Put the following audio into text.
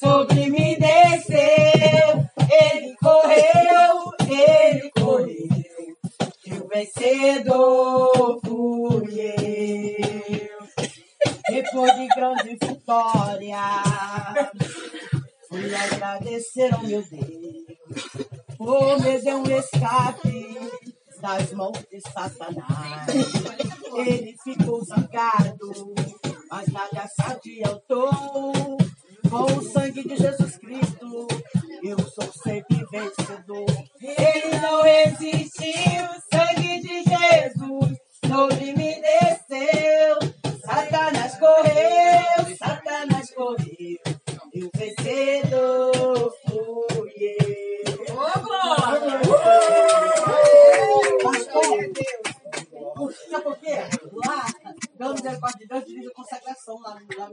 sobre mim desceu. Ele correu, ele correu. E o vencedor fui eu. Depois de grande vitória, fui agradecer ao meu Deus. Oh, me deu um escape das mãos de Satanás. Ele ficou zangado, mas nada se adiantou. Com o sangue de Jesus Cristo, eu sou sempre vencedor. Ele não resistiu, o sangue de Jesus sobre me desceu. Satanás correu, Satanás correu, e o vencedor fui eu. Ô, glória! Pastor, sabe por quê? Lá, dando o negócio de Deus, dirige a consagração lá no